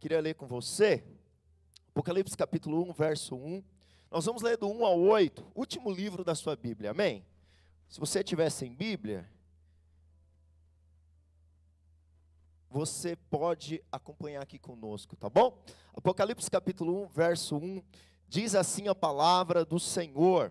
queria ler com você. Apocalipse capítulo 1, verso 1. Nós vamos ler do 1 ao 8, último livro da sua Bíblia, amém? Se você tiver sem Bíblia, você pode acompanhar aqui conosco, tá bom? Apocalipse capítulo 1, verso 1, diz assim a palavra do Senhor: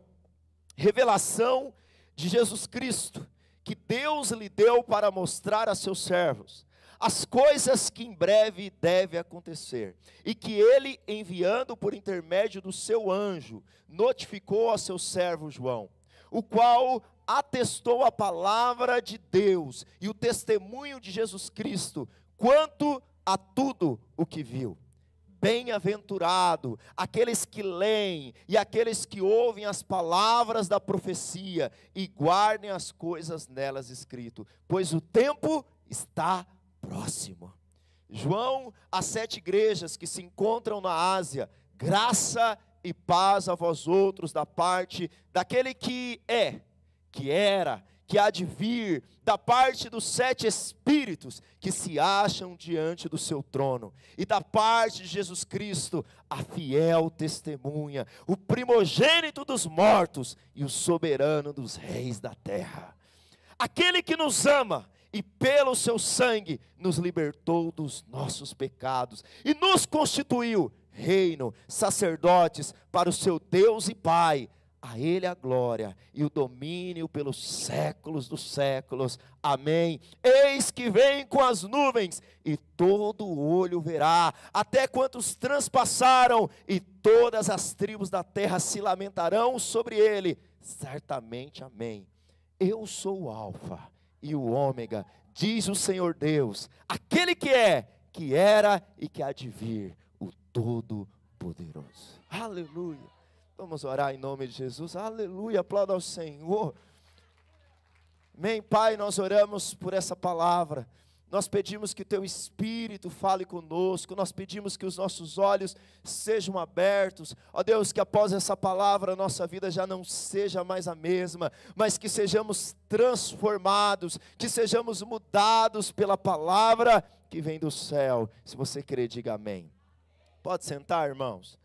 Revelação de Jesus Cristo, que Deus lhe deu para mostrar a seus servos as coisas que em breve deve acontecer, e que ele, enviando por intermédio do seu anjo, notificou a seu servo João, o qual atestou a palavra de Deus e o testemunho de Jesus Cristo quanto a tudo o que viu. Bem-aventurado aqueles que leem e aqueles que ouvem as palavras da profecia e guardem as coisas nelas escrito, pois o tempo está próximo. João, as sete igrejas que se encontram na Ásia, graça e paz a vós outros da parte daquele que é, que era, que há de vir, da parte dos sete espíritos que se acham diante do seu trono, e da parte de Jesus Cristo, a fiel testemunha, o primogênito dos mortos e o soberano dos reis da terra. Aquele que nos ama e pelo seu sangue nos libertou dos nossos pecados e nos constituiu reino, sacerdotes para o seu Deus e Pai. A Ele a glória e o domínio pelos séculos dos séculos. Amém. Eis que vem com as nuvens, e todo olho verá, até quantos transpassaram, e todas as tribos da terra se lamentarão sobre ele. Certamente, amém. Eu sou o Alfa e o Ômega, diz o Senhor Deus, aquele que é, que era e que há de vir, o Todo-Poderoso. Aleluia. Vamos orar em nome de Jesus. Aleluia. Aplauda ao Senhor. Amém, Pai, nós oramos por essa palavra. Nós pedimos que o teu espírito fale conosco, nós pedimos que os nossos olhos sejam abertos. Ó Deus, que após essa palavra a nossa vida já não seja mais a mesma, mas que sejamos transformados, que sejamos mudados pela palavra que vem do céu. Se você crer, diga amém. Pode sentar, irmãos.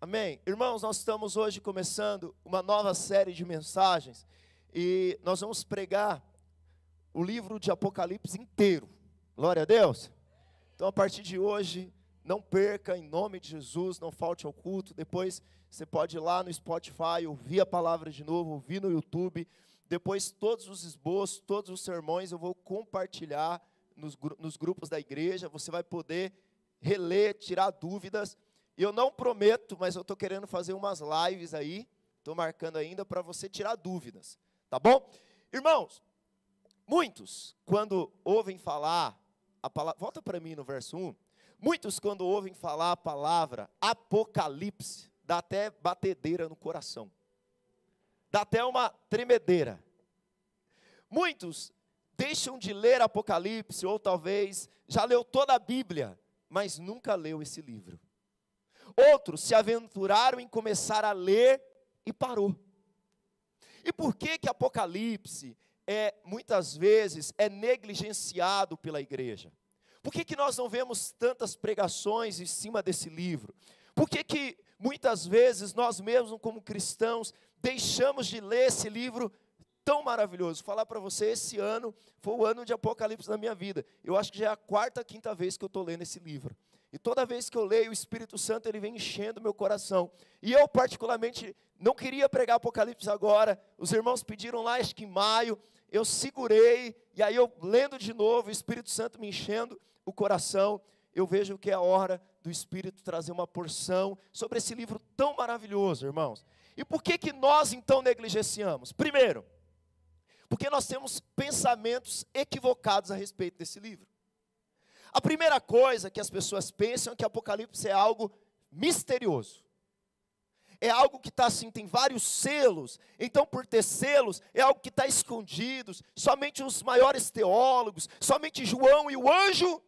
Amém. Irmãos, nós estamos hoje começando uma nova série de mensagens e nós vamos pregar o livro de Apocalipse inteiro. Glória a Deus. Então, a partir de hoje, não perca, em nome de Jesus, não falte ao culto. Depois você pode ir lá no Spotify, ouvir a palavra de novo, ouvir no YouTube. Depois, todos os esboços, todos os sermões eu vou compartilhar nos, nos grupos da igreja. Você vai poder reler, tirar dúvidas. Eu não prometo, mas eu estou querendo fazer umas lives aí. Estou marcando ainda para você tirar dúvidas. Tá bom? Irmãos, muitos, quando ouvem falar a palavra, volta para mim no verso 1. Muitos, quando ouvem falar a palavra apocalipse, dá até batedeira no coração, dá até uma tremedeira. Muitos deixam de ler Apocalipse, ou talvez já leu toda a Bíblia, mas nunca leu esse livro. Outros se aventuraram em começar a ler e parou. E por que que Apocalipse é muitas vezes é negligenciado pela igreja? Por que, que nós não vemos tantas pregações em cima desse livro? Por que, que muitas vezes nós mesmos, como cristãos, deixamos de ler esse livro tão maravilhoso? Vou falar para você, esse ano foi o ano de Apocalipse na minha vida. Eu acho que já é a quarta, quinta vez que eu estou lendo esse livro. E toda vez que eu leio, o Espírito Santo ele vem enchendo meu coração. E eu, particularmente, não queria pregar Apocalipse agora. Os irmãos pediram lá, acho que em maio eu segurei, e aí eu lendo de novo, o Espírito Santo me enchendo o coração, eu vejo que é a hora do Espírito trazer uma porção sobre esse livro tão maravilhoso, irmãos. E por que que nós então negligenciamos? Primeiro, porque nós temos pensamentos equivocados a respeito desse livro. A primeira coisa que as pessoas pensam é que Apocalipse é algo misterioso é algo que está assim, tem vários selos. Então, por ter selos, é algo que está escondido. Somente os maiores teólogos, somente João e o anjo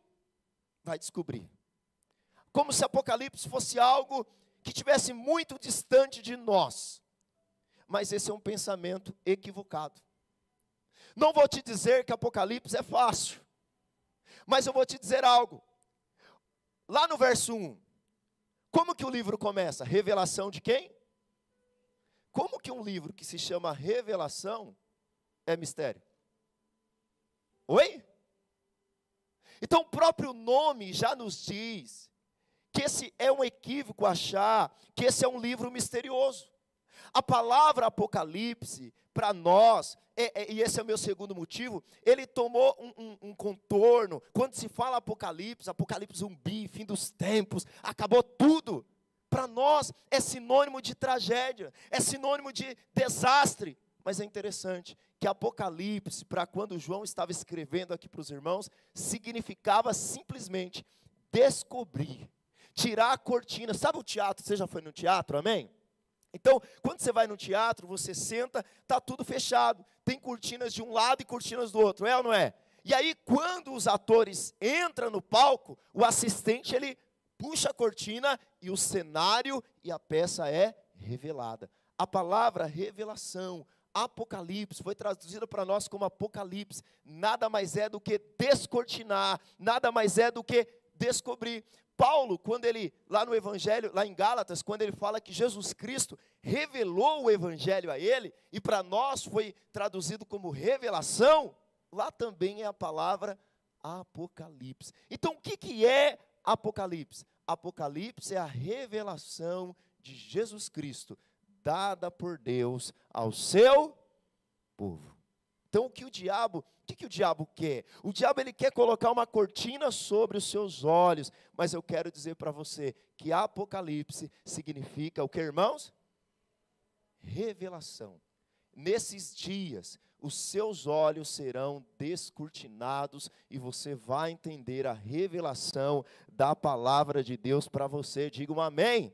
vai descobrir. Como se Apocalipse fosse algo que tivesse muito distante de nós. Mas esse é um pensamento equivocado. Não vou te dizer que Apocalipse é fácil, mas eu vou te dizer algo. lá no verso 1, como que o livro começa? Revelação de quem? Como que um livro que se chama Revelação é mistério? Oi? Então o próprio nome já nos diz que esse é um equívoco achar que esse é um livro misterioso. A palavra Apocalipse, para nós, é, é, e esse é o meu segundo motivo, ele tomou um, um, um, contorno. Quando se fala Apocalipse, Apocalipse zumbi, fim dos tempos, acabou tudo. Para nós é sinônimo de tragédia, é sinônimo de desastre. Mas é interessante que Apocalipse, para quando João estava escrevendo aqui para os irmãos, significava simplesmente descobrir, tirar a cortina. Sabe o teatro? Você já foi no teatro, amém? Então, quando você vai no teatro, você senta, tá tudo fechado, tem cortinas de um lado e cortinas do outro, é ou não é? E aí, quando os atores entram no palco, o assistente ele puxa a cortina e o cenário e a peça é revelada. A palavra revelação, Apocalipse, foi traduzida para nós como Apocalipse, nada mais é do que descortinar, nada mais é do que descobrir. Paulo, quando ele, lá no Evangelho, lá em Gálatas, quando ele fala que Jesus Cristo revelou o Evangelho a ele, e para nós foi traduzido como revelação, lá também é a palavra Apocalipse. Então, o que, que é Apocalipse? Apocalipse é a revelação de Jesus Cristo, dada por Deus ao seu povo. Então, o que o diabo, que, que o diabo quer? O diabo ele quer colocar uma cortina sobre os seus olhos, mas eu quero dizer para você que Apocalipse significa o que, irmãos? Revelação. Nesses dias, os seus olhos serão descortinados e você vai entender a revelação da palavra de Deus para você. Diga um amém.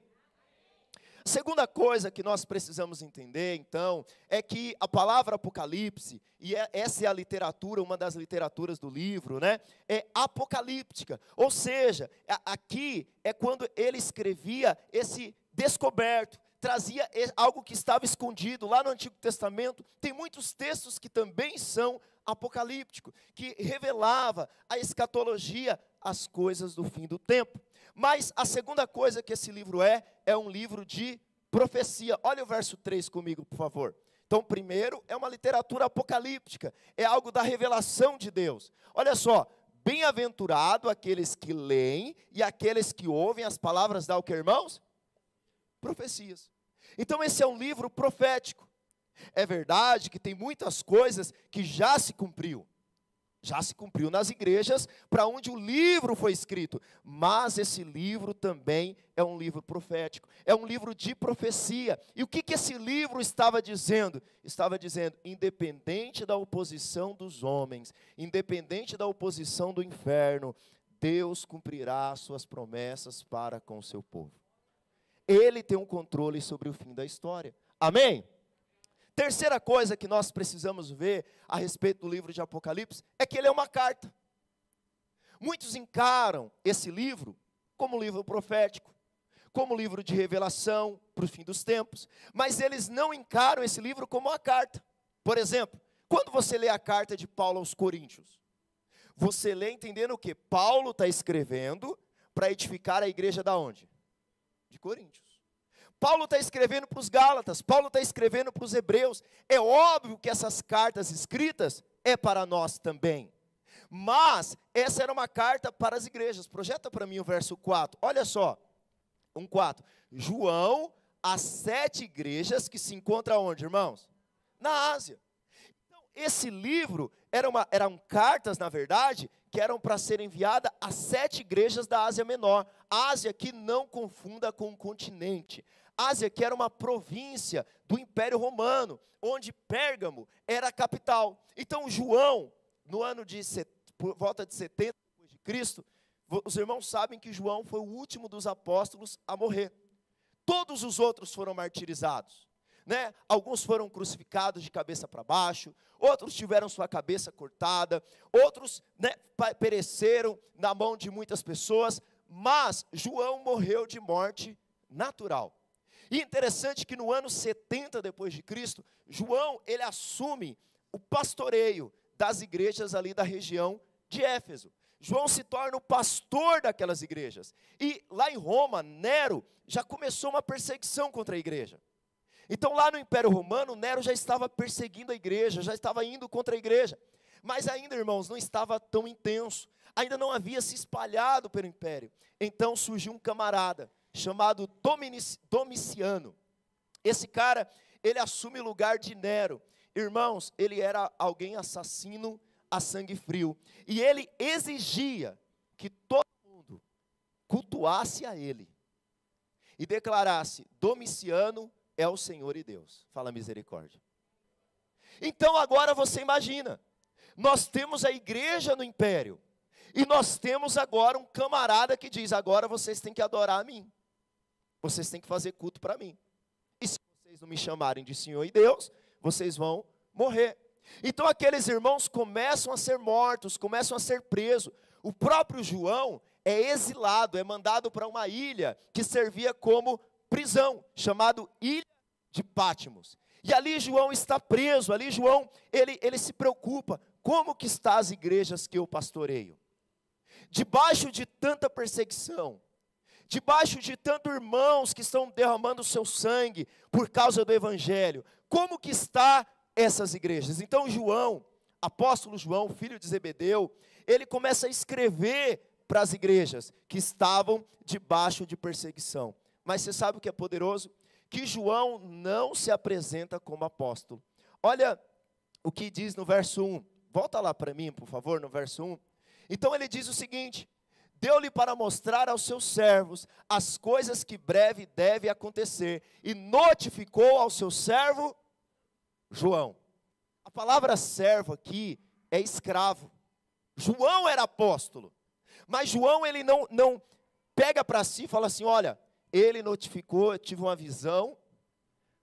Segunda coisa que nós precisamos entender, então, é que a palavra Apocalipse, e é, essa é a literatura, uma das literaturas do livro, né, é apocalíptica. Ou seja, aqui é quando ele escrevia esse descoberto, trazia algo que estava escondido. Lá no Antigo Testamento, tem muitos textos que também são apocalípticos, que revelava a escatologia, as coisas do fim do tempo. Mas a segunda coisa que esse livro é, é um livro de profecia. Olha o verso 3 comigo, por favor. Então, primeiro, é uma literatura apocalíptica, é algo da revelação de Deus. Olha só, bem-aventurado aqueles que leem e aqueles que ouvem as palavras da o que, irmãos? Profecias. Então, esse é um livro profético. É verdade que tem muitas coisas que já se cumpriu já se cumpriu nas igrejas para onde o livro foi escrito. Mas esse livro também é um livro profético, é um livro de profecia. E o que, que esse livro estava dizendo? Estava dizendo: independente da oposição dos homens, independente da oposição do inferno, Deus cumprirá suas promessas para com o seu povo. Ele tem um controle sobre o fim da história. Amém? Terceira coisa que nós precisamos ver a respeito do livro de Apocalipse é que ele é uma carta. Muitos encaram esse livro como livro profético, como livro de revelação para o fim dos tempos, mas eles não encaram esse livro como uma carta. Por exemplo, quando você lê a carta de Paulo aos Coríntios, você lê entendendo o que? Paulo está escrevendo para edificar a igreja da onde? De Coríntios. Paulo está escrevendo para os Gálatas, Paulo está escrevendo para os Hebreus. É óbvio que essas cartas escritas é para nós também. Mas essa era uma carta para as igrejas. Projeta para mim o verso 4. Olha só. 1:4. João, as sete igrejas que se encontram onde, irmãos? Na Ásia. Então, esse livro era uma, eram cartas, na verdade, que eram para ser enviadas às sete igrejas da Ásia Menor. Ásia que não confunda com o continente. Ásia, que era uma província do Império Romano, onde Pérgamo era a capital. Então, João, no ano de por volta de 70 depois de Cristo, os irmãos sabem que João foi o último dos apóstolos a morrer. Todos os outros foram martirizados. Né? Alguns foram crucificados de cabeça para baixo, outros tiveram sua cabeça cortada, outros né, pereceram na mão de muitas pessoas, mas João morreu de morte natural. E interessante que no ano 70 depois de Cristo, João, ele assume o pastoreio das igrejas ali da região de Éfeso. João se torna o pastor daquelas igrejas. E lá em Roma, Nero já começou uma perseguição contra a igreja. Então, lá no Império Romano, Nero já estava perseguindo a igreja, já estava indo contra a igreja. Mas ainda, irmãos, não estava tão intenso, ainda não havia se espalhado pelo império. Então surgiu um camarada chamado Domiciano. Esse cara, ele assume o lugar de Nero. Irmãos, ele era alguém assassino a sangue frio. E ele exigia que todo mundo cultuasse a ele e declarasse: Domiciano é o Senhor e Deus. Fala misericórdia. Então agora você imagina, nós temos a igreja no império, e nós temos agora um camarada que diz: agora vocês têm que adorar a mim, vocês têm que fazer culto para mim. E se vocês não me chamarem de Senhor e Deus, vocês vão morrer. Então aqueles irmãos começam a ser mortos, começam a ser presos. O próprio João é exilado, é mandado para uma ilha que servia como prisão, chamado Ilha de Pátimos. E ali João está preso, ali João, ele, ele se preocupa, como que está as igrejas que eu pastoreio? Debaixo de tanta perseguição, debaixo de tantos irmãos que estão derramando o seu sangue por causa do evangelho, como que está essas igrejas. Então, João, apóstolo João, filho de Zebedeu, ele começa a escrever para as igrejas que estavam debaixo de perseguição. Mas você sabe o que é poderoso? Que João não se apresenta como apóstolo. Olha o que diz no verso 1. Volta lá para mim, por favor, no verso 1. Então ele diz o seguinte: Deu-lhe para mostrar aos seus servos as coisas que breve deve acontecer, e notificou ao seu servo João. A palavra servo aqui é escravo. João era apóstolo. Mas João ele não não pega para si e fala assim: "Olha, ele notificou, eu tive uma visão.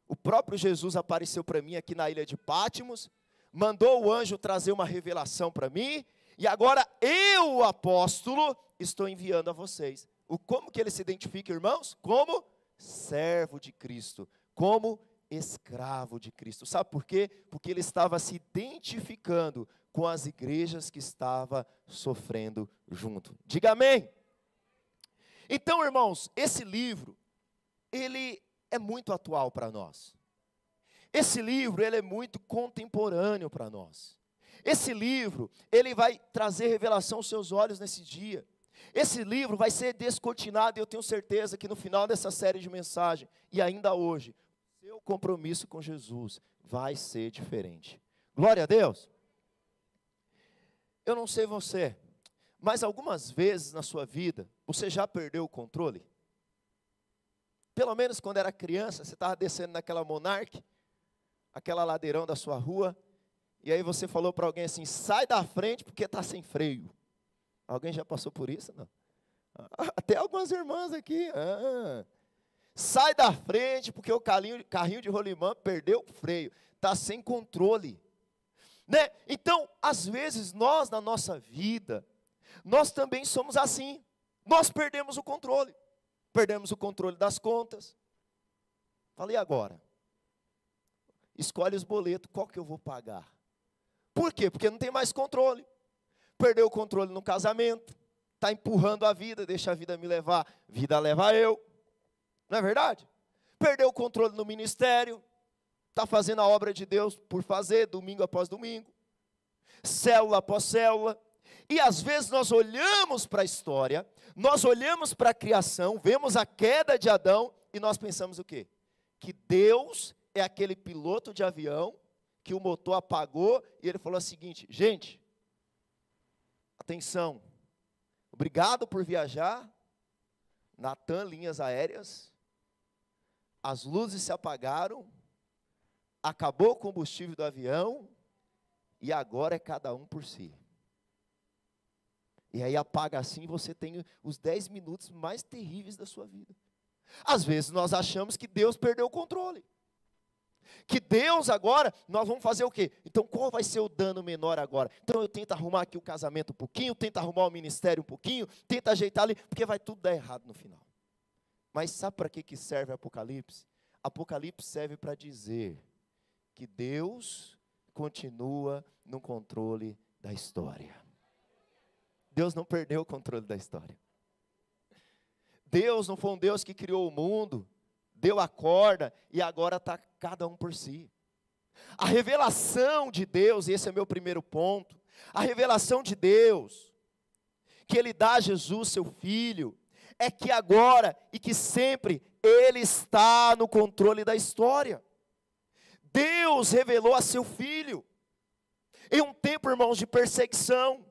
O próprio Jesus apareceu para mim aqui na ilha de Pátimos, mandou o anjo trazer uma revelação para mim, e agora eu, o apóstolo, estou enviando a vocês. O como que ele se identifica, irmãos? Como servo de Cristo, como escravo de Cristo. Sabe por quê? Porque ele estava se identificando com as igrejas que estava sofrendo junto. Diga amém. Então, irmãos, esse livro ele é muito atual para nós. Esse livro ele é muito contemporâneo para nós. Esse livro ele vai trazer revelação aos seus olhos nesse dia. Esse livro vai ser descortinado e eu tenho certeza que no final dessa série de mensagem e ainda hoje seu compromisso com Jesus vai ser diferente. Glória a Deus. Eu não sei você, mas algumas vezes na sua vida você já perdeu o controle? Pelo menos quando era criança, você estava descendo naquela Monarque, aquela ladeirão da sua rua, e aí você falou para alguém assim: sai da frente porque está sem freio. Alguém já passou por isso? Não. Até algumas irmãs aqui. Ah, Sai da frente, porque o carrinho, carrinho de rolimã perdeu o freio, está sem controle. Né? Então, às vezes, nós na nossa vida, nós também somos assim. Nós perdemos o controle. Perdemos o controle das contas. Falei agora. Escolhe os boletos, qual que eu vou pagar? Por quê? Porque não tem mais controle. Perdeu o controle no casamento, está empurrando a vida, deixa a vida me levar, vida leva eu. Não é verdade? Perdeu o controle no ministério, está fazendo a obra de Deus por fazer, domingo após domingo, célula após célula. E às vezes nós olhamos para a história, nós olhamos para a criação, vemos a queda de Adão e nós pensamos o quê? Que Deus é aquele piloto de avião que o motor apagou e ele falou o seguinte: gente, atenção, obrigado por viajar, Natan Linhas Aéreas, as luzes se apagaram, acabou o combustível do avião, e agora é cada um por si. E aí apaga assim, você tem os 10 minutos mais terríveis da sua vida. Às vezes nós achamos que Deus perdeu o controle. Que Deus agora, nós vamos fazer o quê? Então qual vai ser o dano menor agora? Então eu tento arrumar aqui o casamento um pouquinho, tento arrumar o ministério um pouquinho, tento ajeitar ali, porque vai tudo dar errado no final. Mas sabe para que, que serve Apocalipse? Apocalipse serve para dizer que Deus continua no controle da história. Deus não perdeu o controle da história. Deus não foi um Deus que criou o mundo, deu a corda e agora está cada um por si. A revelação de Deus, e esse é meu primeiro ponto, a revelação de Deus, que Ele dá a Jesus, seu Filho, é que agora e que sempre Ele está no controle da história. Deus revelou a seu Filho, em um tempo, irmãos, de perseguição.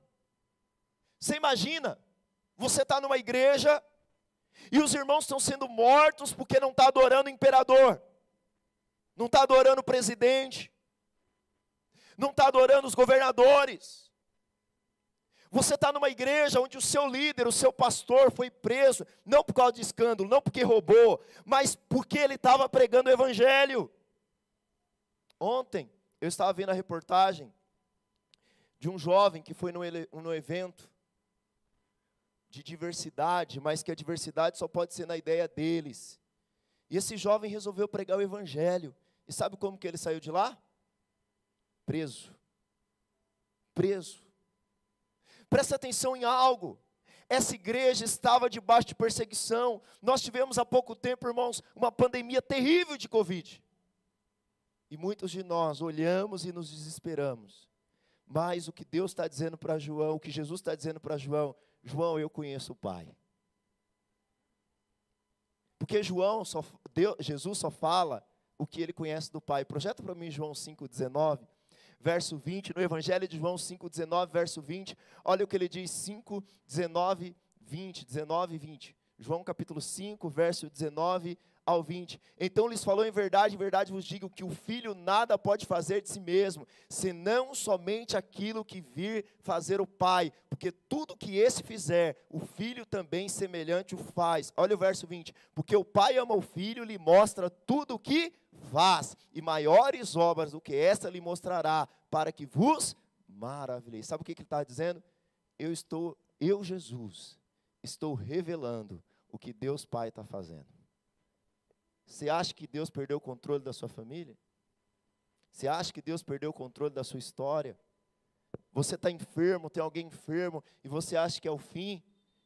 Você imagina, você está numa igreja e os irmãos estão sendo mortos porque não está adorando o imperador, não está adorando o presidente, não está adorando os governadores. Você está numa igreja onde o seu líder, o seu pastor foi preso, não por causa de escândalo, não porque roubou, mas porque ele estava pregando o evangelho. Ontem, eu estava vendo a reportagem de um jovem que foi no, no evento de diversidade, mas que a diversidade só pode ser na ideia deles. E esse jovem resolveu pregar o evangelho. E sabe como que ele saiu de lá? Preso. Preso. Presta atenção em algo. Essa igreja estava debaixo de perseguição. Nós tivemos há pouco tempo, irmãos, uma pandemia terrível de Covid. E muitos de nós olhamos e nos desesperamos. Mas o que Deus está dizendo para João, o que Jesus está dizendo para João, João, eu conheço o Pai. Porque João só, Deus, Jesus só fala o que ele conhece do Pai. Projeta para mim João 5,19, verso 20, no Evangelho de João 5,19, verso 20, olha o que ele diz, 5, 19, 20, 19 e 20. João capítulo 5, verso 19 ao 20. Então lhes falou em verdade, em verdade vos digo que o filho nada pode fazer de si mesmo, senão somente aquilo que vir fazer o pai, porque tudo que esse fizer, o filho também semelhante o faz. Olha o verso 20. Porque o pai ama o filho, lhe mostra tudo o que faz, e maiores obras do que esta lhe mostrará, para que vos maravilheis. Sabe o que ele está dizendo? Eu estou, eu, Jesus, estou revelando o que Deus Pai está fazendo. Você acha que Deus perdeu o controle da sua família? Você acha que Deus perdeu o controle da sua história? Você está enfermo, tem alguém enfermo e você acha que é o fim?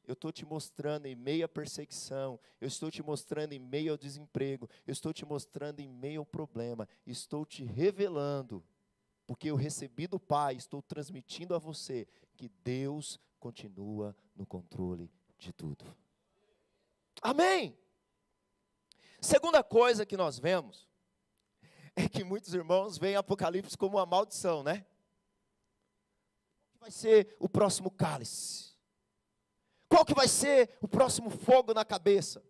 Eu estou te mostrando em meio à perseguição, eu estou te mostrando em meio ao desemprego, eu estou te mostrando em meio ao problema, estou te revelando, porque eu recebi do Pai, estou transmitindo a você que Deus continua no controle de tudo. Amém? Segunda coisa que nós vemos é que muitos irmãos veem Apocalipse como uma maldição, né? Vai ser o próximo cálice? Qual que vai ser o próximo fogo na cabeça?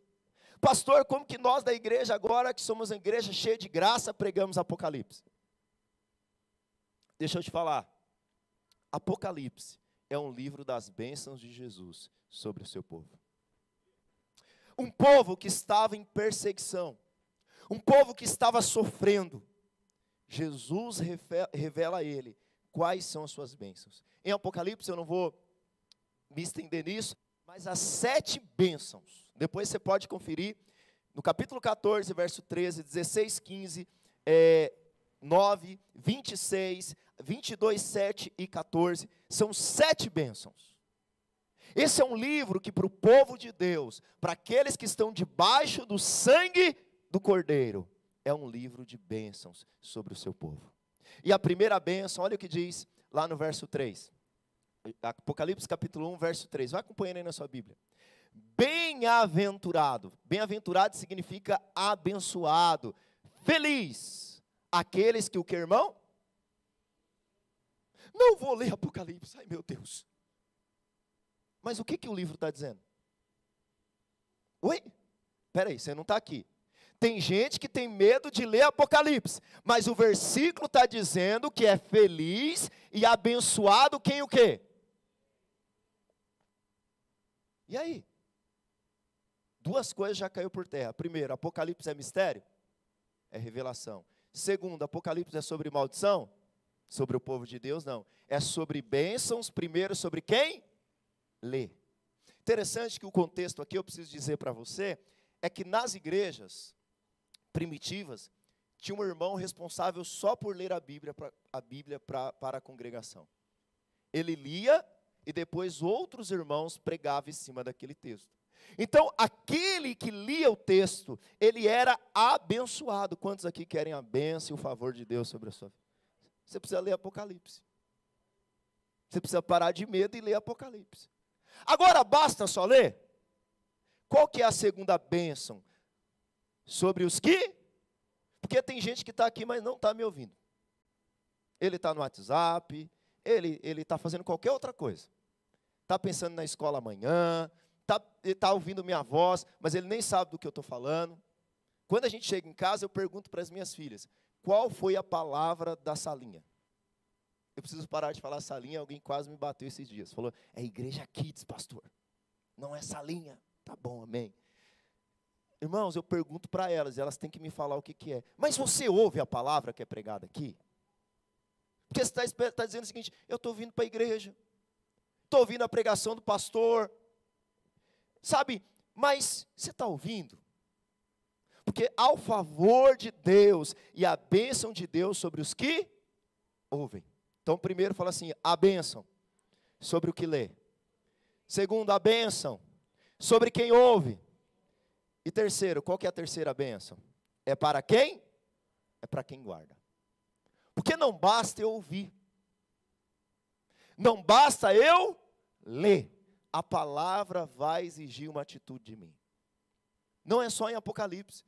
Pastor, como que nós da igreja agora, que somos uma igreja cheia de graça, pregamos Apocalipse? Deixa eu te falar. Apocalipse é um livro das bênçãos de Jesus sobre o seu povo um povo que estava em perseguição, um povo que estava sofrendo. Jesus revela a ele quais são as suas bênçãos. Em Apocalipse, eu não vou me estender nisso, mas as sete bênçãos, depois você pode conferir, no capítulo 14, verso 13, 16, 15, é, 9, 26, 22, 7 e 14, são sete bênçãos. Esse é um livro que, para o povo de Deus, para aqueles que estão debaixo do sangue do Cordeiro, é um livro de bênçãos sobre o seu povo. E a primeira bênção, olha o que diz lá no verso 3. Apocalipse capítulo 1, verso 3. Vai acompanhando aí na sua Bíblia. Bem-aventurado. Bem-aventurado significa abençoado. Feliz. Aqueles que o que, irmão? Não vou ler Apocalipse. Ai, meu Deus. Mas o que, que o livro está dizendo? Oi? Peraí, você não está aqui. Tem gente que tem medo de ler Apocalipse, mas o versículo está dizendo que é feliz e abençoado quem o quê? E aí? Duas coisas já caiu por terra. Primeiro, Apocalipse é mistério? É revelação. Segundo, Apocalipse é sobre maldição? Sobre o povo de Deus, não. É sobre bênçãos, primeiro sobre quem? Ler. Interessante que o contexto aqui, eu preciso dizer para você, é que nas igrejas primitivas, tinha um irmão responsável só por ler a Bíblia, pra, a Bíblia pra, para a congregação. Ele lia e depois outros irmãos pregavam em cima daquele texto. Então, aquele que lia o texto, ele era abençoado. Quantos aqui querem a bênção e o favor de Deus sobre a sua vida? Você precisa ler Apocalipse. Você precisa parar de medo e ler Apocalipse. Agora, basta só ler? Qual que é a segunda bênção? Sobre os que? Porque tem gente que está aqui, mas não está me ouvindo. Ele está no WhatsApp, ele está fazendo qualquer outra coisa. Está pensando na escola amanhã, tá, está ouvindo minha voz, mas ele nem sabe do que eu estou falando. Quando a gente chega em casa, eu pergunto para as minhas filhas: qual foi a palavra da salinha? Eu preciso parar de falar salinha, alguém quase me bateu esses dias. Falou: é igreja kids, pastor. Não é salinha. Tá bom, amém. Irmãos, eu pergunto para elas, elas têm que me falar o que, que é. Mas você ouve a palavra que é pregada aqui? Porque você está tá dizendo o seguinte: eu estou vindo para a igreja, estou ouvindo a pregação do pastor, Sabe, mas você está ouvindo? Porque ao favor de Deus e a bênção de Deus sobre os que ouvem. Então, primeiro fala assim: a bênção sobre o que lê. Segundo, a bênção sobre quem ouve. E terceiro, qual que é a terceira bênção? É para quem? É para quem guarda. Porque não basta eu ouvir. Não basta eu ler a palavra vai exigir uma atitude de mim. Não é só em Apocalipse.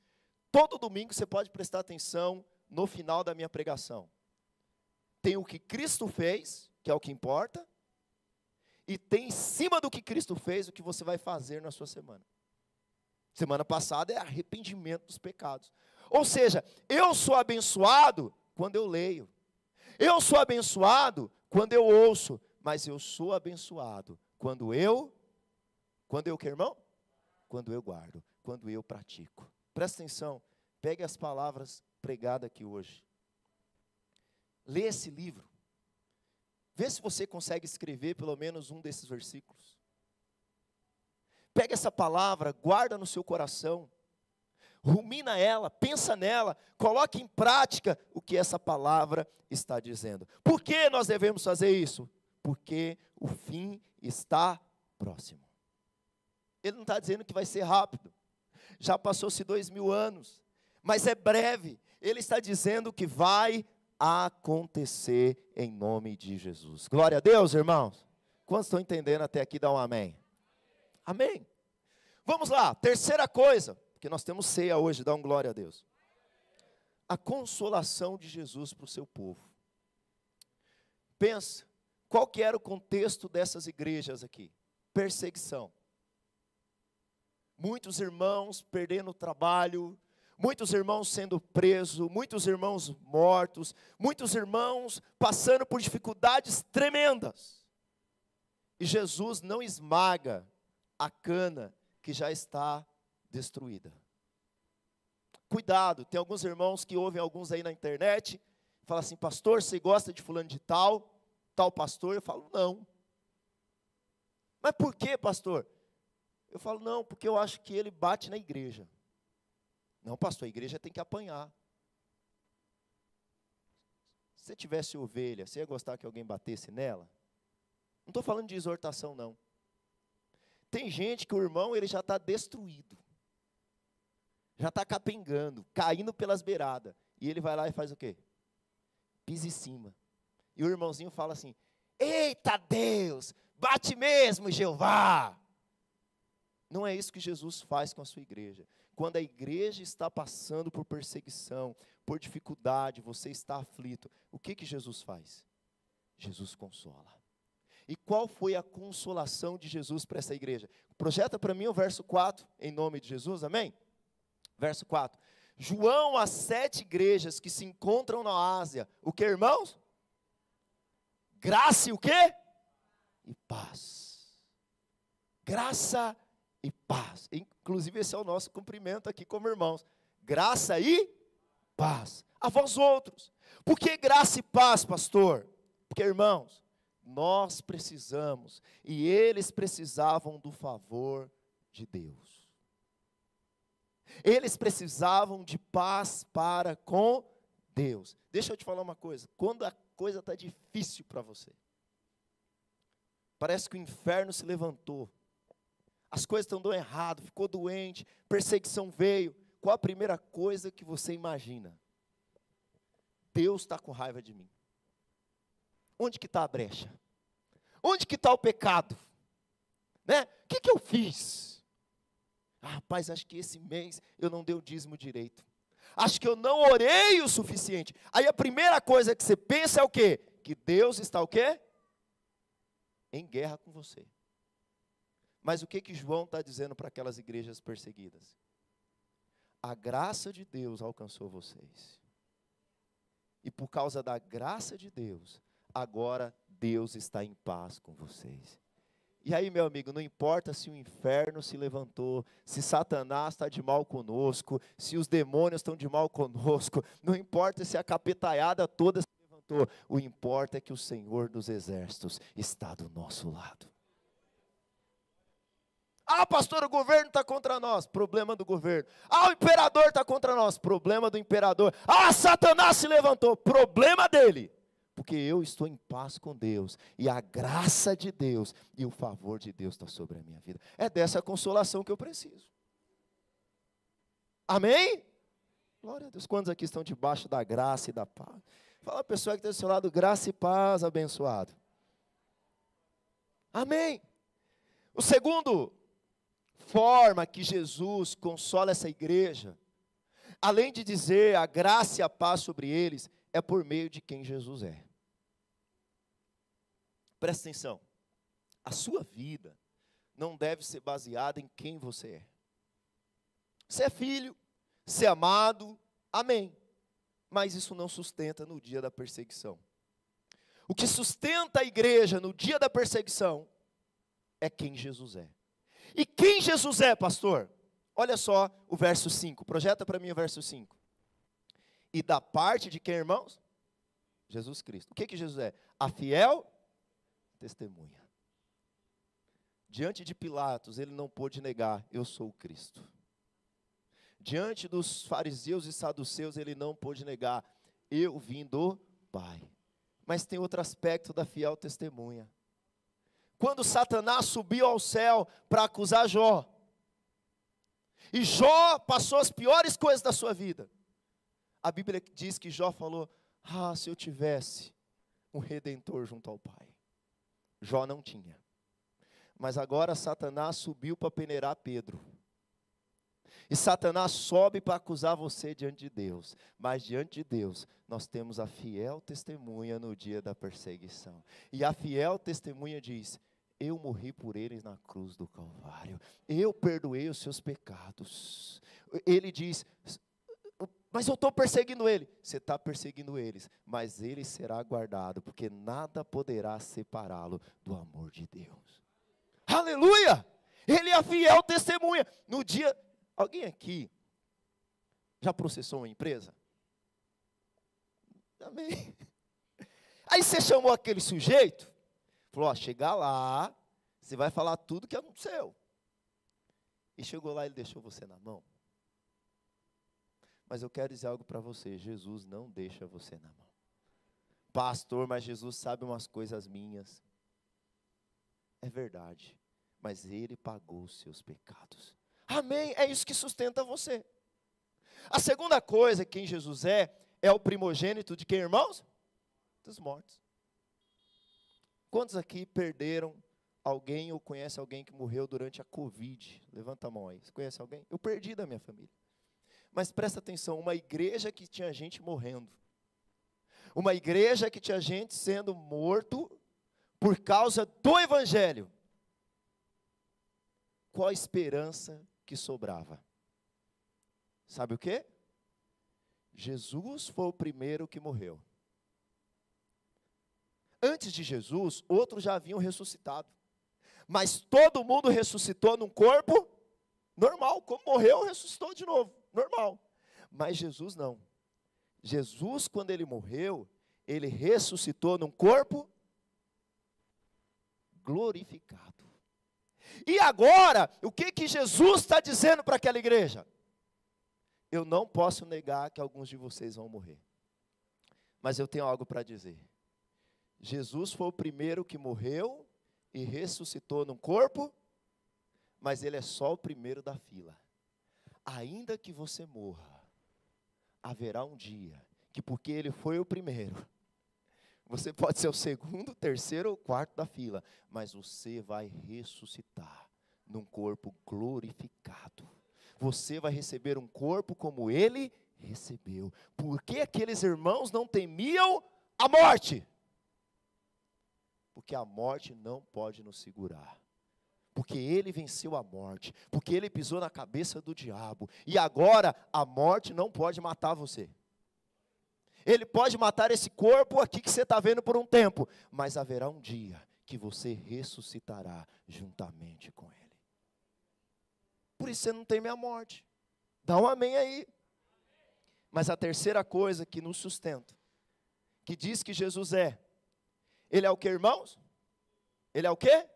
Todo domingo você pode prestar atenção no final da minha pregação. Tem o que Cristo fez, que é o que importa, e tem em cima do que Cristo fez o que você vai fazer na sua semana. Semana passada é arrependimento dos pecados. Ou seja, eu sou abençoado quando eu leio. Eu sou abençoado quando eu ouço, mas eu sou abençoado quando eu, quando eu que, irmão? Quando eu guardo, quando eu pratico. Presta atenção, pegue as palavras pregadas aqui hoje. Lê esse livro. Vê se você consegue escrever pelo menos um desses versículos. Pega essa palavra, guarda no seu coração. Rumina ela, pensa nela, coloque em prática o que essa palavra está dizendo. Por que nós devemos fazer isso? Porque o fim está próximo. Ele não está dizendo que vai ser rápido. Já passou-se dois mil anos, mas é breve. Ele está dizendo que vai acontecer em nome de Jesus. Glória a Deus, irmãos. Quantos estão entendendo até aqui? Dá um amém. Amém. Vamos lá, terceira coisa, porque nós temos ceia hoje, dá um glória a Deus. A consolação de Jesus para o seu povo. Pensa, qual que era o contexto dessas igrejas aqui? Perseguição. Muitos irmãos perdendo o trabalho, muitos irmãos sendo presos, muitos irmãos mortos, muitos irmãos passando por dificuldades tremendas. E Jesus não esmaga a cana que já está destruída. Cuidado, tem alguns irmãos que ouvem alguns aí na internet, falam assim: "Pastor, você gosta de fulano de tal?" tal pastor? Eu falo, não. Mas por que, pastor? Eu falo, não, porque eu acho que ele bate na igreja. Não, pastor, a igreja tem que apanhar. Se você tivesse ovelha, você ia gostar que alguém batesse nela? Não estou falando de exortação, não. Tem gente que o irmão ele já está destruído. Já está capengando, caindo pelas beiradas. E ele vai lá e faz o quê? Pisa em cima. E o irmãozinho fala assim: Eita Deus, bate mesmo, Jeová. Não é isso que Jesus faz com a sua igreja. Quando a igreja está passando por perseguição, por dificuldade, você está aflito, o que que Jesus faz? Jesus consola. E qual foi a consolação de Jesus para essa igreja? Projeta para mim o verso 4, em nome de Jesus, amém? Verso 4. João, as sete igrejas que se encontram na Ásia, o que, irmãos? Graça e o quê? E paz. Graça e paz. Inclusive, esse é o nosso cumprimento aqui como irmãos. Graça e paz. A vós outros. Por que graça e paz, pastor? Porque, irmãos, nós precisamos e eles precisavam do favor de Deus. Eles precisavam de paz para com Deus. Deixa eu te falar uma coisa. Quando a coisa está difícil para você. Parece que o inferno se levantou. As coisas estão dando errado, ficou doente, perseguição veio. Qual a primeira coisa que você imagina? Deus está com raiva de mim. Onde que está a brecha? Onde que está o pecado? Né? O que, que eu fiz? Ah, rapaz, acho que esse mês eu não dei o dízimo direito. Acho que eu não orei o suficiente. Aí a primeira coisa que você pensa é o quê? Que Deus está o quê? Em guerra com você. Mas o que que João está dizendo para aquelas igrejas perseguidas? A graça de Deus alcançou vocês. E por causa da graça de Deus, agora Deus está em paz com vocês. E aí, meu amigo, não importa se o inferno se levantou, se Satanás está de mal conosco, se os demônios estão de mal conosco, não importa se a capetaiada toda se levantou, o importa é que o Senhor dos exércitos está do nosso lado. Ah, pastor, o governo está contra nós. Problema do governo. Ah, o imperador está contra nós. Problema do imperador. Ah, Satanás se levantou. Problema dele. Porque eu estou em paz com Deus. E a graça de Deus e o favor de Deus está sobre a minha vida. É dessa consolação que eu preciso. Amém? Glória a Deus. Quantos aqui estão debaixo da graça e da paz? Fala a pessoa que está do seu lado, graça e paz, abençoado. Amém. O segundo forma que Jesus consola essa igreja, além de dizer a graça e a paz sobre eles, é por meio de quem Jesus é. Presta atenção, a sua vida não deve ser baseada em quem você é. Você é filho, você é amado, amém. Mas isso não sustenta no dia da perseguição. O que sustenta a igreja no dia da perseguição é quem Jesus é. E quem Jesus é, pastor? Olha só o verso 5. Projeta para mim o verso 5. E da parte de quem, irmãos? Jesus Cristo. O que que Jesus é? A fiel testemunha. Diante de Pilatos, ele não pôde negar: eu sou o Cristo. Diante dos fariseus e saduceus, ele não pôde negar: eu vim do Pai. Mas tem outro aspecto da fiel testemunha quando Satanás subiu ao céu para acusar Jó. E Jó passou as piores coisas da sua vida. A Bíblia diz que Jó falou: Ah, se eu tivesse um redentor junto ao Pai. Jó não tinha. Mas agora Satanás subiu para peneirar Pedro. E Satanás sobe para acusar você diante de Deus. Mas diante de Deus, nós temos a fiel testemunha no dia da perseguição. E a fiel testemunha diz: eu morri por eles na cruz do Calvário. Eu perdoei os seus pecados. Ele diz: Mas eu estou perseguindo ele. Você está perseguindo eles, mas ele será guardado, porque nada poderá separá-lo do amor de Deus. Aleluia! Ele é a fiel testemunha. No dia. Alguém aqui já processou uma empresa? Amém. Aí você chamou aquele sujeito Falou, ó, chegar lá, você vai falar tudo que aconteceu. E chegou lá, ele deixou você na mão. Mas eu quero dizer algo para você: Jesus não deixa você na mão. Pastor, mas Jesus sabe umas coisas minhas. É verdade, mas Ele pagou os seus pecados. Amém? É isso que sustenta você. A segunda coisa, quem Jesus é, é o primogênito de quem, irmãos? Dos mortos. Quantos aqui perderam alguém ou conhece alguém que morreu durante a Covid? Levanta a mão aí. Você conhece alguém? Eu perdi da minha família. Mas presta atenção, uma igreja que tinha gente morrendo. Uma igreja que tinha gente sendo morto por causa do evangelho. Qual a esperança que sobrava? Sabe o que? Jesus foi o primeiro que morreu. Antes de Jesus, outros já haviam ressuscitado. Mas todo mundo ressuscitou num corpo normal. Como morreu, ressuscitou de novo. Normal. Mas Jesus não. Jesus, quando ele morreu, ele ressuscitou num corpo glorificado. E agora, o que que Jesus está dizendo para aquela igreja? Eu não posso negar que alguns de vocês vão morrer. Mas eu tenho algo para dizer. Jesus foi o primeiro que morreu e ressuscitou num corpo, mas ele é só o primeiro da fila. Ainda que você morra, haverá um dia que, porque ele foi o primeiro, você pode ser o segundo, terceiro ou quarto da fila, mas você vai ressuscitar num corpo glorificado. Você vai receber um corpo como ele recebeu. Por que aqueles irmãos não temiam a morte? Porque a morte não pode nos segurar. Porque ele venceu a morte, porque ele pisou na cabeça do diabo, e agora a morte não pode matar você. Ele pode matar esse corpo aqui que você está vendo por um tempo, mas haverá um dia que você ressuscitará juntamente com Ele. Por isso você não teme a morte. Dá um amém aí. Mas a terceira coisa que nos sustenta, que diz que Jesus é, Ele é o que, irmãos? Ele é o que?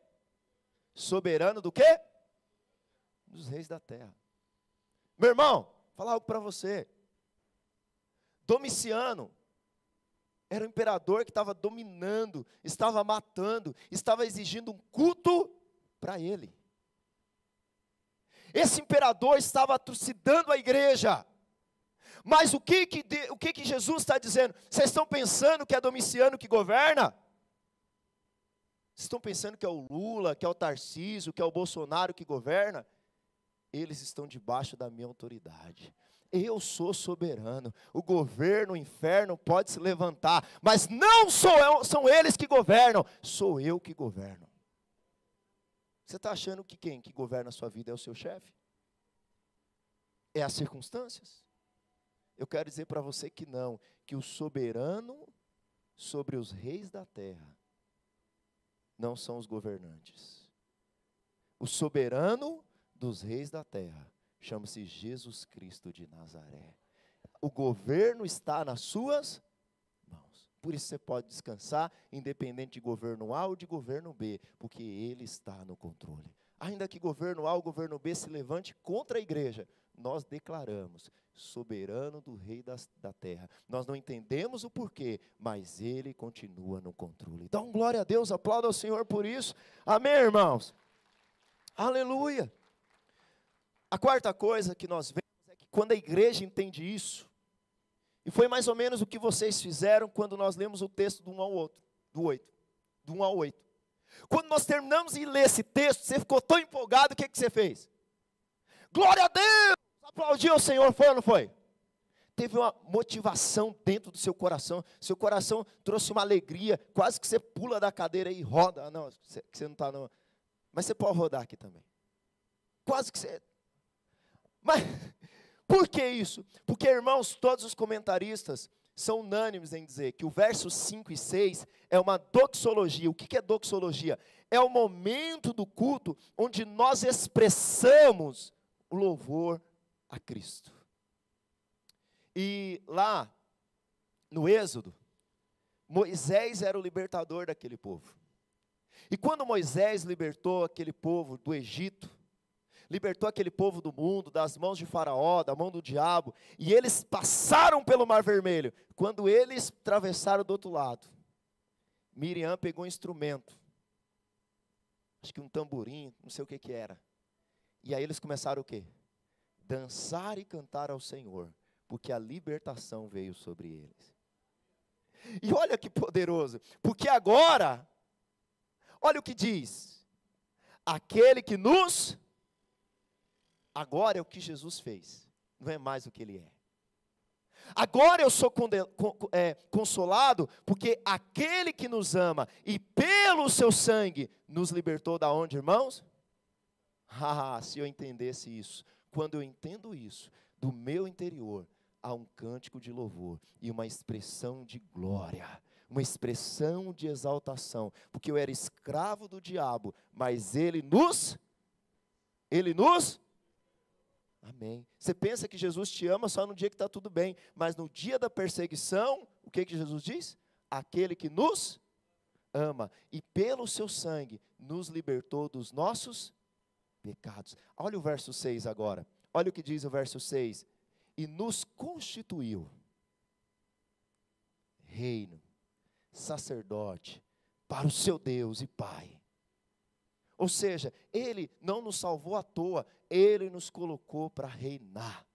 Soberano do que? Dos reis da terra. Meu irmão, falar algo para você. Domiciano era o imperador que estava dominando, estava matando, estava exigindo um culto para ele. Esse imperador estava trucidando a igreja. Mas o que que, o que, que Jesus está dizendo? Vocês estão pensando que é Domiciano que governa? Vocês estão pensando que é o Lula, que é o Tarcísio, que é o Bolsonaro que governa? Eles estão debaixo da minha autoridade. Eu sou soberano. O governo, o inferno pode se levantar, mas não sou eu, são eles que governam, sou eu que governo. Você está achando que quem que governa a sua vida é o seu chefe? É as circunstâncias? Eu quero dizer para você que não, que o soberano sobre os reis da terra não são os governantes. O soberano dos reis da terra chama-se Jesus Cristo de Nazaré. O governo está nas suas mãos. Por isso você pode descansar, independente de governo A ou de governo B, porque Ele está no controle. Ainda que governo A ou governo B se levante contra a igreja, nós declaramos soberano do rei das, da terra. Nós não entendemos o porquê, mas ele continua no controle. Então, glória a Deus, aplauda ao Senhor por isso. Amém, irmãos? Aleluia. A quarta coisa que nós vemos é que quando a igreja entende isso, e foi mais ou menos o que vocês fizeram quando nós lemos o texto do 1 ao outro, do 8, do 1 ao 8. Quando nós terminamos de ler esse texto, você ficou tão empolgado, o que, que você fez? Glória a Deus! Aplaudiu o Senhor, foi ou não foi? Teve uma motivação dentro do seu coração, seu coração trouxe uma alegria, quase que você pula da cadeira e roda. Ah, não, você, você não está, não. Mas você pode rodar aqui também. Quase que você mas por que isso? Porque, irmãos, todos os comentaristas são unânimes em dizer que o verso 5 e 6 é uma doxologia. O que é doxologia? É o momento do culto onde nós expressamos o louvor a Cristo. E lá, no Êxodo, Moisés era o libertador daquele povo. E quando Moisés libertou aquele povo do Egito, libertou aquele povo do mundo, das mãos de Faraó, da mão do diabo, e eles passaram pelo Mar Vermelho. Quando eles atravessaram do outro lado, Miriam pegou um instrumento, acho que um tamborim, não sei o que que era. E aí eles começaram o quê? Dançar e cantar ao Senhor, porque a libertação veio sobre eles. E olha que poderoso, porque agora, olha o que diz: aquele que nos Agora é o que Jesus fez, não é mais o que ele é. Agora eu sou é, consolado porque aquele que nos ama e pelo seu sangue nos libertou da onde, irmãos? Ah, se eu entendesse isso. Quando eu entendo isso, do meu interior há um cântico de louvor e uma expressão de glória, uma expressão de exaltação, porque eu era escravo do diabo, mas ele nos ele nos Amém. Você pensa que Jesus te ama só no dia que está tudo bem, mas no dia da perseguição, o que, que Jesus diz? Aquele que nos ama e pelo seu sangue nos libertou dos nossos pecados. Olha o verso 6 agora. Olha o que diz o verso 6. E nos constituiu reino, sacerdote, para o seu Deus e Pai. Ou seja, Ele não nos salvou à toa, Ele nos colocou para reinar.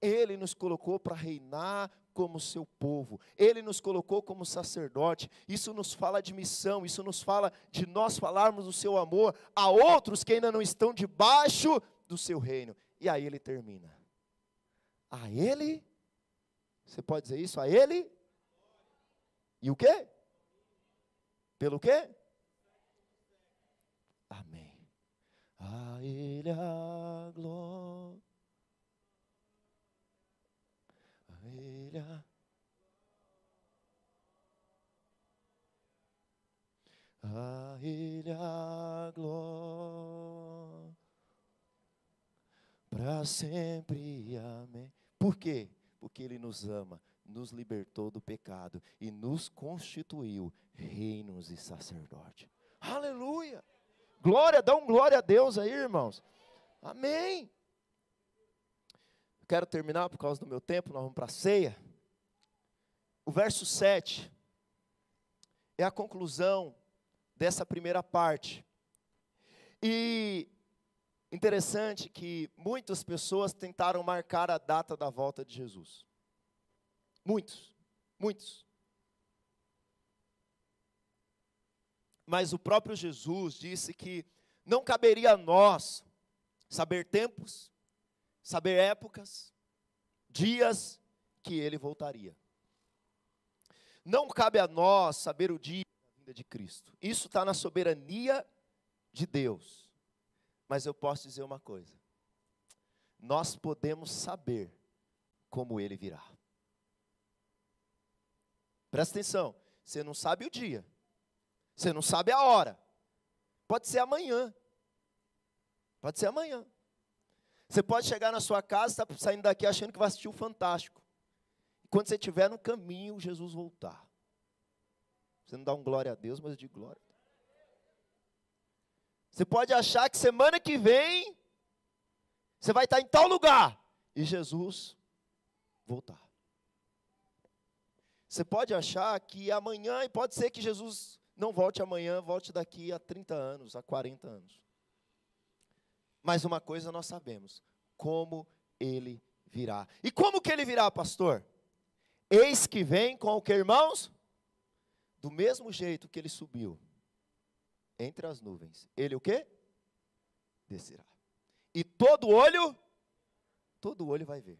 Ele nos colocou para reinar como seu povo, Ele nos colocou como sacerdote. Isso nos fala de missão, isso nos fala de nós falarmos do seu amor a outros que ainda não estão debaixo do seu reino. E aí ele termina. A Ele, você pode dizer isso? A Ele? E o quê? Pelo quê? Amém. A Ele a glória. A Ele a glória para sempre. Amém. Por quê? Porque Ele nos ama, nos libertou do pecado e nos constituiu reinos e sacerdote. Aleluia! Glória, dá um glória a Deus aí, irmãos. Amém. Quero terminar por causa do meu tempo, nós vamos para a ceia. O verso 7 é a conclusão dessa primeira parte. E interessante que muitas pessoas tentaram marcar a data da volta de Jesus. Muitos, muitos. Mas o próprio Jesus disse que não caberia a nós saber tempos, saber épocas, dias que ele voltaria. Não cabe a nós saber o dia da vinda de Cristo. Isso está na soberania de Deus. Mas eu posso dizer uma coisa: nós podemos saber como ele virá. Presta atenção, você não sabe o dia, você não sabe a hora, pode ser amanhã, pode ser amanhã. Você pode chegar na sua casa, está saindo daqui achando que vai assistir o Fantástico. Quando você estiver no caminho, Jesus voltar. Você não dá um glória a Deus, mas digo glória. Você pode achar que semana que vem você vai estar em tal lugar e Jesus voltar. Você pode achar que amanhã, e pode ser que Jesus não volte amanhã, volte daqui a 30 anos, a 40 anos. Mas uma coisa nós sabemos: como ele virá. E como que ele virá, pastor? Eis que vem com o que, irmãos? Do mesmo jeito que ele subiu entre as nuvens. Ele o quê? Descerá. E todo olho, todo olho vai ver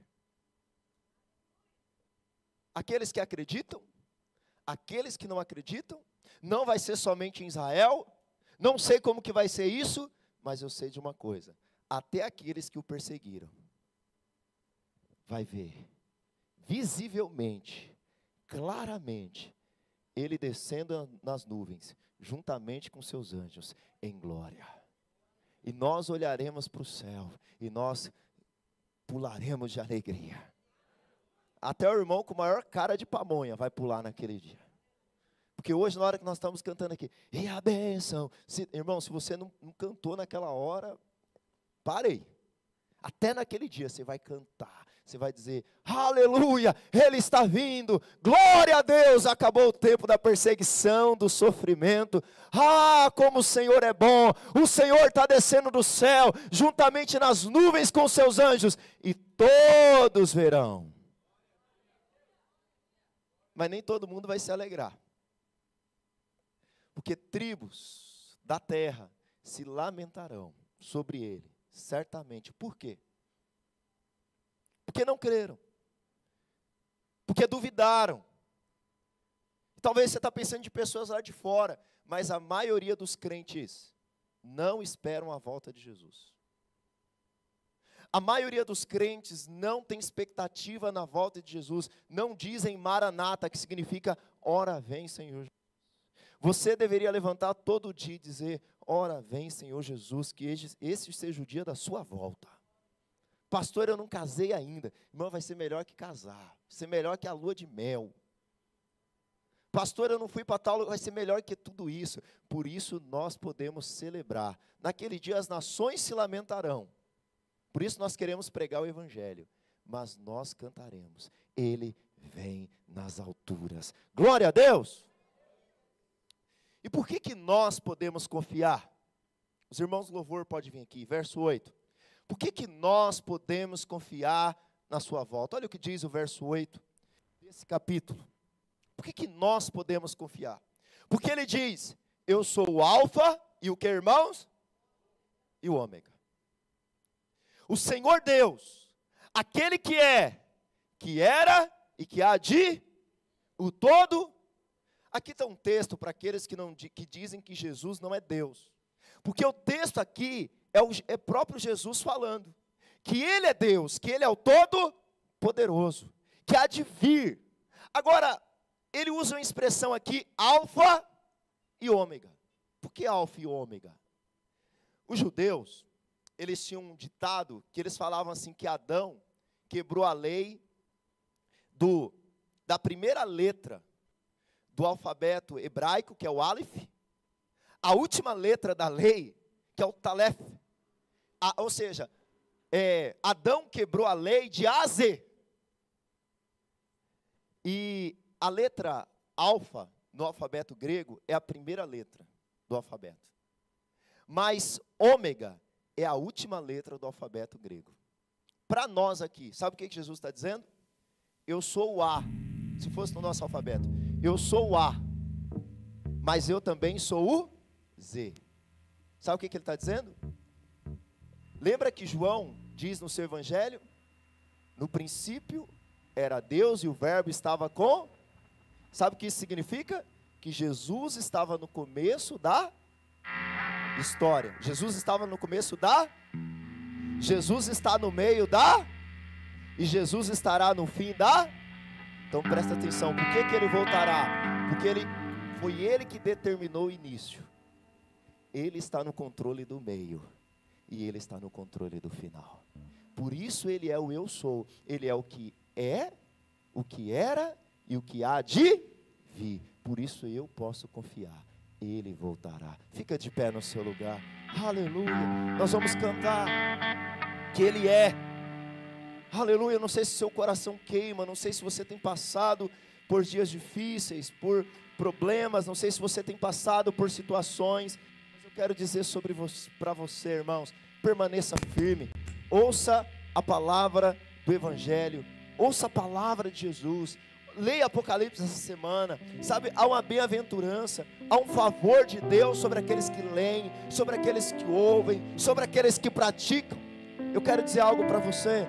aqueles que acreditam, aqueles que não acreditam, não vai ser somente em Israel, não sei como que vai ser isso, mas eu sei de uma coisa, até aqueles que o perseguiram, vai ver, visivelmente, claramente, ele descendo nas nuvens, juntamente com seus anjos, em glória. E nós olharemos para o céu, e nós pularemos de alegria até o irmão com maior cara de pamonha vai pular naquele dia. Porque hoje, na hora que nós estamos cantando aqui, e a bênção. Se, irmão, se você não, não cantou naquela hora, parei. Até naquele dia você vai cantar. Você vai dizer, aleluia, Ele está vindo, glória a Deus, acabou o tempo da perseguição, do sofrimento. Ah, como o Senhor é bom, o Senhor está descendo do céu, juntamente nas nuvens com seus anjos, e todos verão mas nem todo mundo vai se alegrar. Porque tribos da terra se lamentarão sobre ele, certamente. Por quê? Porque não creram. Porque duvidaram. Talvez você está pensando de pessoas lá de fora, mas a maioria dos crentes não esperam a volta de Jesus. A maioria dos crentes não tem expectativa na volta de Jesus, não dizem Maranata, que significa ora vem, Senhor. Você deveria levantar todo dia e dizer: Ora vem, Senhor Jesus, que esse seja o dia da sua volta. Pastor, eu não casei ainda. Irmão, vai ser melhor que casar, vai ser melhor que a lua de mel. Pastor, eu não fui para tal, vai ser melhor que tudo isso. Por isso nós podemos celebrar. Naquele dia as nações se lamentarão, por isso nós queremos pregar o Evangelho, mas nós cantaremos: Ele vem nas alturas. Glória a Deus! E por que, que nós podemos confiar? Os irmãos louvor podem vir aqui, verso 8. Por que, que nós podemos confiar na sua volta? Olha o que diz o verso 8 desse capítulo. Por que, que nós podemos confiar? Porque ele diz: Eu sou o Alfa e o que, irmãos? E o Ômega. O Senhor Deus, aquele que é, que era e que há de, o todo. Aqui está um texto para aqueles que, não, que dizem que Jesus não é Deus. Porque o texto aqui é, o, é próprio Jesus falando que Ele é Deus, que Ele é o Todo-Poderoso, que há de vir. Agora, ele usa uma expressão aqui, alfa e ômega. Por que alfa e ômega? Os judeus, eles tinham um ditado que eles falavam assim que Adão quebrou a lei do da primeira letra do alfabeto hebraico, que é o Aleph, a última letra da lei, que é o Talef. A, ou seja, é, Adão quebrou a lei de A a Z. E a letra alfa no alfabeto grego é a primeira letra do alfabeto. Mas ômega é a última letra do alfabeto grego. Para nós aqui, sabe o que Jesus está dizendo? Eu sou o A. Se fosse no nosso alfabeto, eu sou o A. Mas eu também sou o Z. Sabe o que, que ele está dizendo? Lembra que João diz no seu evangelho? No princípio era Deus e o Verbo estava com. Sabe o que isso significa? Que Jesus estava no começo da história. Jesus estava no começo da. Jesus está no meio da. E Jesus estará no fim da. Então presta atenção. Por que, que ele voltará? Porque ele foi ele que determinou o início. Ele está no controle do meio e ele está no controle do final. Por isso ele é o eu sou. Ele é o que é, o que era e o que há de vir. Por isso eu posso confiar. Ele voltará. Fica de pé no seu lugar. Aleluia. Nós vamos cantar que ele é. Aleluia. Não sei se seu coração queima, não sei se você tem passado por dias difíceis, por problemas, não sei se você tem passado por situações, quero dizer sobre você, para você, irmãos, permaneça firme. Ouça a palavra do evangelho, ouça a palavra de Jesus. Leia Apocalipse essa semana, sabe? Há uma bem-aventurança, há um favor de Deus sobre aqueles que leem, sobre aqueles que ouvem, sobre aqueles que praticam. Eu quero dizer algo para você.